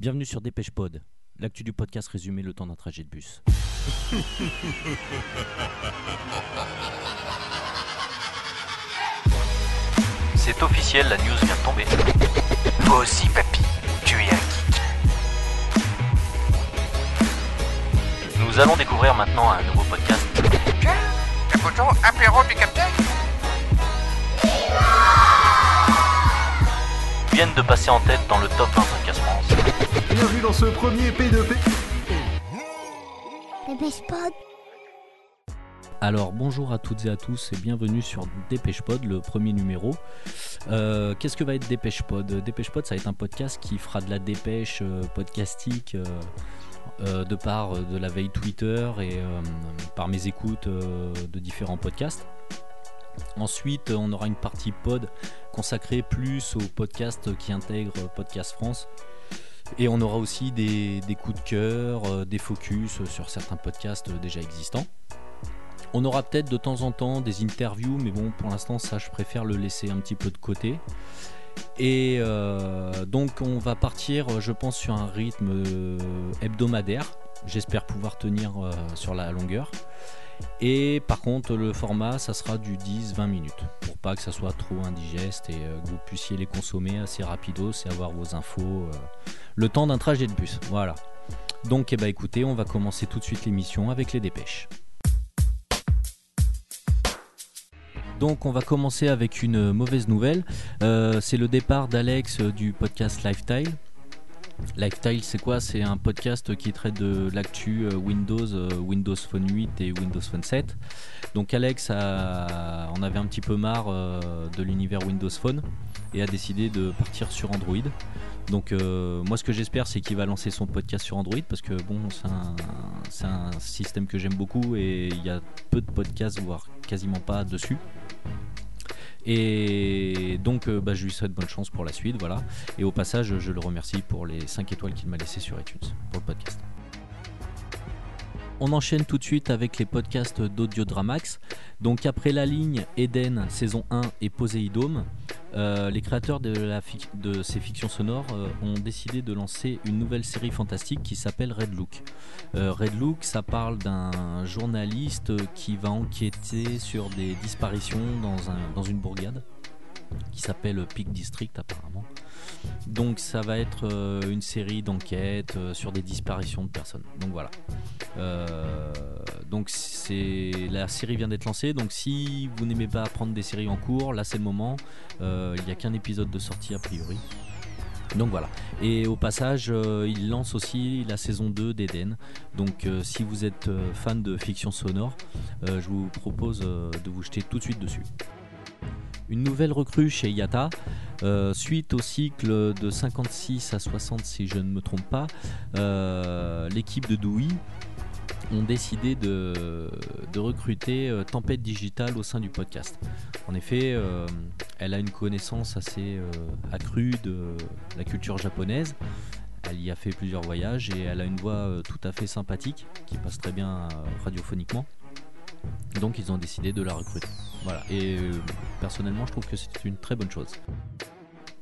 Bienvenue sur Dépêche Pod, l'actu du podcast résumé le temps d'un trajet de bus. C'est officiel, la news vient de tomber. Toi aussi, papy, tu es un geek. Nous allons découvrir maintenant un nouveau podcast. Tiens, la photo apéro du capitaine Viennent de passer en tête dans le top 25 Casse France. Bienvenue dans ce premier P2P. Dépêche Pod. Alors bonjour à toutes et à tous et bienvenue sur Dépêche Pod, le premier numéro. Euh, Qu'est-ce que va être Dépêche Pod? Dépêche Pod, ça va être un podcast qui fera de la dépêche euh, podcastique euh, euh, de par euh, de la veille Twitter et euh, par mes écoutes euh, de différents podcasts. Ensuite, on aura une partie pod consacrée plus aux podcasts qui intègrent Podcast France. Et on aura aussi des, coups de cœur, euh, des focus sur certains podcasts déjà existants. On aura peut-être de temps en temps des interviews, mais bon, pour l'instant, ça, je préfère le laisser un petit peu de côté. Et euh, donc, on va partir, je pense, sur un rythme euh, hebdomadaire. J'espère pouvoir tenir sur la longueur. Et par contre, le format, ça sera du 10-20 minutes, pour pas que ça soit trop indigeste et euh, que vous puissiez les consommer assez rapidos et avoir vos infos euh, le temps d'un trajet de bus. Voilà. Donc, eh ben, écoutez, on va commencer tout de suite l'émission avec les dépêches. Donc on va commencer avec une mauvaise nouvelle. Euh, c'est le départ d'Alex du podcast Lifestyle. Lifestyle c'est quoi? C'est un podcast qui traite de l'actu euh, Windows, euh, Windows Phone 8 et Windows Phone 7. Donc Alex a- en avait un petit peu marre euh, de l'univers Windows Phone et a décidé de partir sur Android. Donc moi ce que j'espère c'est qu'il va lancer son podcast sur Android parce que bon c'est un système que j'aime beaucoup et il y a peu de podcasts voire quasiment pas dessus. Et donc euh, bah, je lui souhaite bonne chance pour la suite, voilà. Et au passage je le remercie pour les 5 étoiles qu'il m'a laissé sur iTunes pour le podcast. On enchaîne tout de suite avec les podcasts d'Audiodramax. Donc après la ligne Eden saison 1 et Poséidome, euh, les créateurs de, ces fictions sonores euh, ont décidé de lancer une nouvelle série fantastique qui s'appelle Red Look. Euh, Red Look, ça parle d'un journaliste qui va enquêter sur des disparitions dans une bourgade qui s'appelle Peak District apparemment. Donc ça va être euh, une série d'enquêtes euh, sur des disparitions de personnes. Donc voilà. Euh, donc c'est la série vient d'être lancée. Donc si vous n'aimez pas prendre des séries en cours, là c'est le moment. Il n'y a qu'un épisode de sortie a priori. Donc voilà. Et au passage, il lance aussi la saison 2 d'Eden. Donc si vous êtes fan de fiction sonore, je vous propose de vous jeter tout de suite dessus. Une nouvelle recrue chez Yata, euh, suite au cycle de 56 à 60 si je ne me trompe pas, euh, l'équipe de Dewey ont décidé de, recruter euh, Tempête Digital au sein du podcast. En effet, elle a une connaissance assez accrue de la culture japonaise. Elle y a fait plusieurs voyages et elle a une voix tout à fait sympathique qui passe très bien radiophoniquement. Donc ils ont décidé de la recruter. Voilà. Et euh, personnellement, je trouve que c'est une très bonne chose.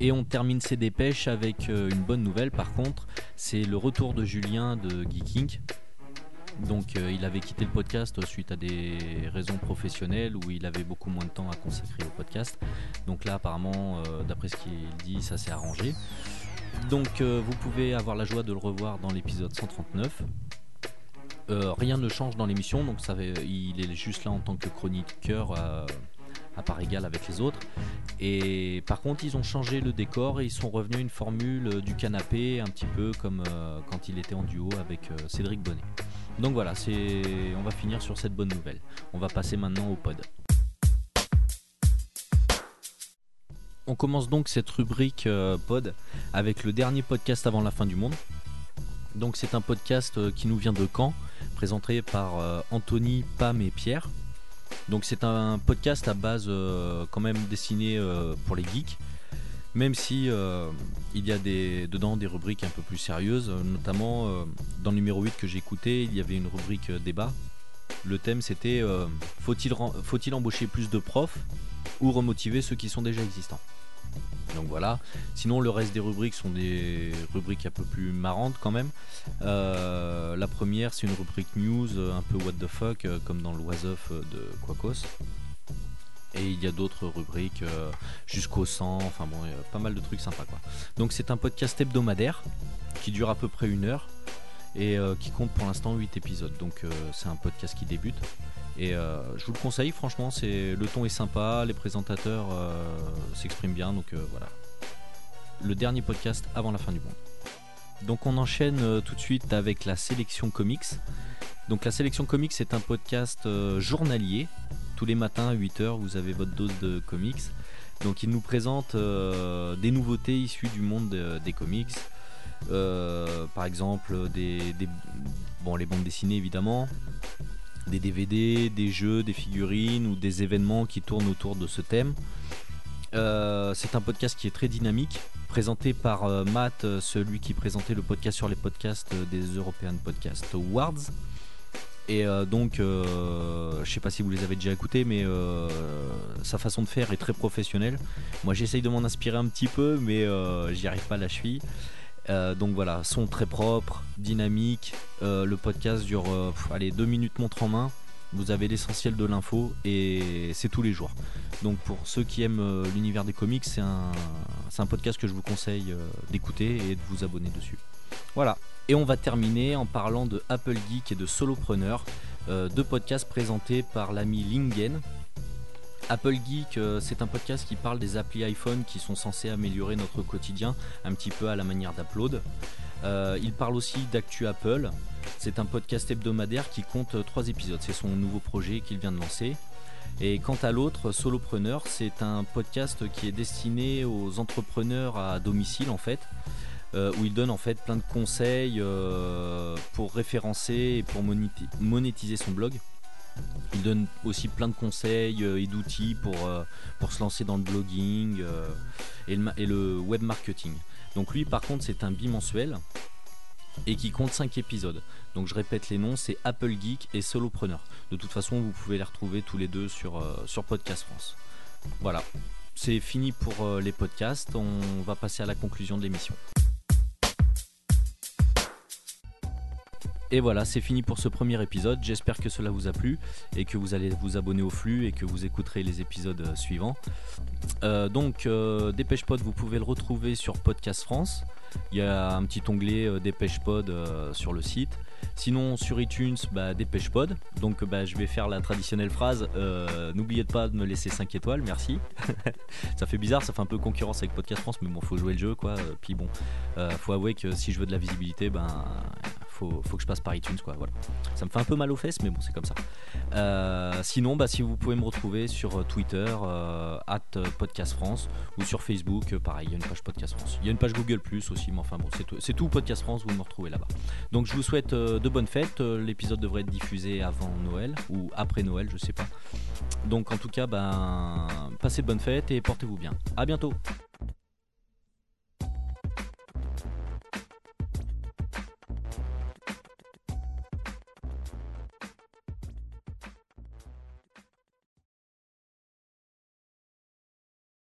Et on termine ces dépêches avec euh, une bonne nouvelle par contre, c'est le retour de Julien de Geeking. Donc euh, il avait quitté le podcast suite à des raisons professionnelles où il avait beaucoup moins de temps à consacrer au podcast. Donc là apparemment, d'après ce qu'il dit, ça s'est arrangé. Donc vous pouvez avoir la joie de le revoir dans l'épisode 139. Euh, rien ne change dans l'émission, donc il est juste là en tant que chroniqueur euh, à part égale avec les autres. Et par contre, ils ont changé le décor et ils sont revenus à une formule euh, du canapé, un petit peu comme quand il était en duo avec Cédric Bonnet. Donc voilà, on va finir sur cette bonne nouvelle. On va passer maintenant au pod. On commence donc cette rubrique pod avec le dernier podcast avant la fin du monde. Donc c'est un podcast qui nous vient de Caen, présenté par euh, Anthony, Pam et Pierre. Donc c'est un podcast à base euh, quand même destiné euh, pour les geeks, même si il y a des, dedans des rubriques un peu plus sérieuses, notamment dans le numéro 8 que j'ai écouté, il y avait une rubrique débat. Le thème c'était faut-il embaucher plus de profs ou remotiver ceux qui sont déjà existants? Donc voilà. Sinon, le reste des rubriques sont des rubriques un peu plus marrantes quand même. Euh, la première, c'est une rubrique news, euh, un peu what the fuck, euh, comme dans euh, de Quacos. Et il y a d'autres rubriques jusqu'au 100, enfin bon, pas mal de trucs sympas quoi. Donc c'est un podcast hebdomadaire qui dure à peu près une heure et euh, qui compte pour l'instant 8 épisodes. Donc euh, c'est un podcast qui débute. Et euh, je vous le conseille, franchement, c'est le ton est sympa, les présentateurs s'expriment bien, donc voilà. Le dernier podcast avant la fin du monde. Donc on enchaîne tout de suite avec la sélection comics. Donc la sélection comics c'est un podcast journalier. Tous les matins à 8h vous avez votre dose de comics. Donc il nous présente des nouveautés issues du monde des comics. Euh, par exemple des, bon, les bandes dessinées évidemment, des DVD, des jeux, des figurines ou des événements qui tournent autour de ce thème. Euh, c'est un podcast qui est très dynamique, présenté par euh, Matt, celui qui présentait le podcast sur les podcasts des European Podcast Awards. Et donc, je sais pas si vous les avez déjà écoutés, mais sa façon de faire est très professionnelle. Moi, j'essaye de m'en inspirer un petit peu, mais j'y arrive pas à la cheville. Euh, donc voilà, son très propre, dynamique. Euh, le podcast dure, euh, allez, deux minutes montre en main. Vous avez l'essentiel de l'info et c'est tous les jours. Donc pour ceux qui aiment l'univers des comics, c'est un, un podcast que je vous conseille d'écouter et de vous abonner dessus. Voilà. Et on va terminer en parlant de Apple Geek et de Solopreneur, deux podcasts présentés par l'ami Lingen. Apple Geek, euh, c'est un podcast qui parle des applis iPhone qui sont censés améliorer notre quotidien, un petit peu à la manière d'Upload. Euh, il parle aussi d'actu Apple. C'est un podcast hebdomadaire qui compte euh, trois épisodes. C'est son nouveau projet qu'il vient de lancer. Et quant à l'autre, Solopreneur, c'est un podcast qui est destiné aux entrepreneurs à domicile en fait, où il donne en fait plein de conseils pour référencer et pour monéti- monétiser son blog. Il donne aussi plein de conseils euh, et d'outils pour, euh, pour se lancer dans le blogging euh, et, le, web marketing. Donc lui par contre c'est un bimensuel et qui compte 5 épisodes. Donc je répète les noms, c'est Apple Geek et Solopreneur. De toute façon vous pouvez les retrouver tous les deux sur, sur Podcast France. Voilà, c'est fini pour les podcasts, on va passer à la conclusion de l'émission. Et voilà, c'est fini pour ce premier épisode. J'espère que cela vous a plu et que vous allez vous abonner au flux et que vous écouterez les épisodes euh, suivants. Euh, donc, euh, Dépêche Pod, vous pouvez le retrouver sur Podcast France. Il y a un petit onglet euh, Dépêche Pod euh, sur le site. Sinon, sur iTunes, bah, Dépêche Pod. Donc, bah, je vais faire la traditionnelle phrase N'oubliez pas de me laisser 5 étoiles, merci. ça fait bizarre, ça fait un peu concurrence avec Podcast France, mais bon, faut jouer le jeu quoi. Puis bon, faut avouer que si je veux de la visibilité, ben faut, que je passe par iTunes quoi. Voilà. Ça me fait un peu mal aux fesses, mais bon, c'est comme ça. Euh, sinon, bah, si vous pouvez me retrouver sur euh, Twitter, euh, at Podcast France, ou sur Facebook, pareil, il y a une page Podcast France. Il y a une page Google Plus aussi, mais enfin bon, c'est tout, Podcast France, vous me retrouvez là-bas. Donc je vous souhaite de bonnes fêtes. L'épisode devrait être diffusé avant Noël ou après Noël, je sais pas. Donc en tout cas, ben, passez de bonnes fêtes et portez-vous bien. À bientôt.